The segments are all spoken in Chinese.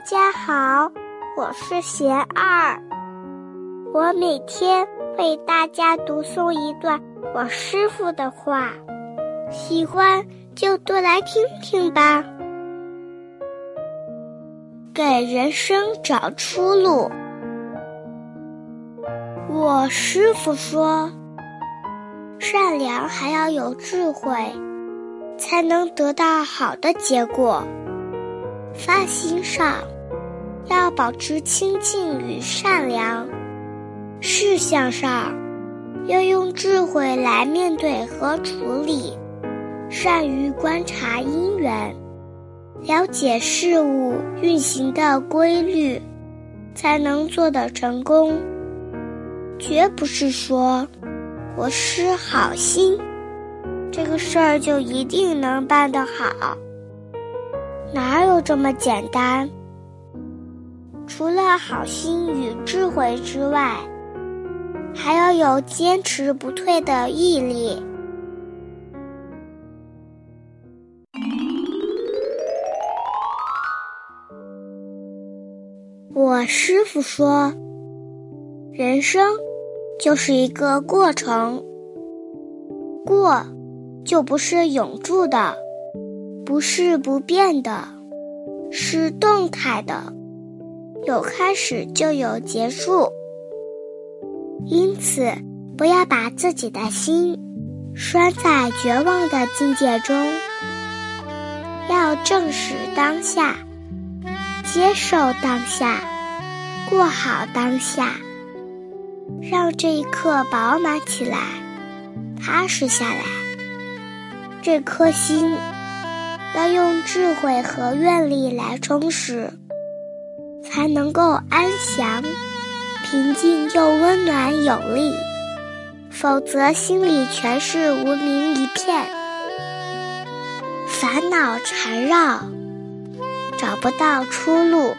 大家好，我是贤二。我每天为大家读诵一段我师傅的话，喜欢就多来听听吧。给人生找出路。我师傅说，善良还要有智慧，才能得到好的结果。发心上要保持清净与善良，事项上要用智慧来面对和处理，善于观察因缘，了解事物运行的规律，才能做得成功。绝不是说我施好心，这个事儿就一定能办得好。哪有这么简单？除了好心与智慧之外，还要有坚持不退的毅力。我师傅说，人生就是一个过程，过就不是永驻的。不是不变的，是动态的，有开始就有结束。因此，不要把自己的心拴在绝望的境界中，要正视当下，接受当下，过好当下，让这一刻饱满起来，踏实下来，这颗心。要用智慧和愿力来充实，才能够安详、平静又温暖有力。否则，心里全是无明一片，烦恼缠绕，找不到出路。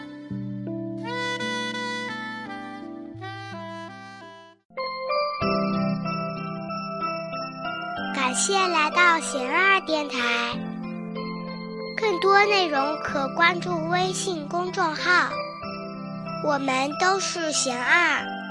感谢来到贤二电台。更多内容可关注微信公众号，我们都是贤二。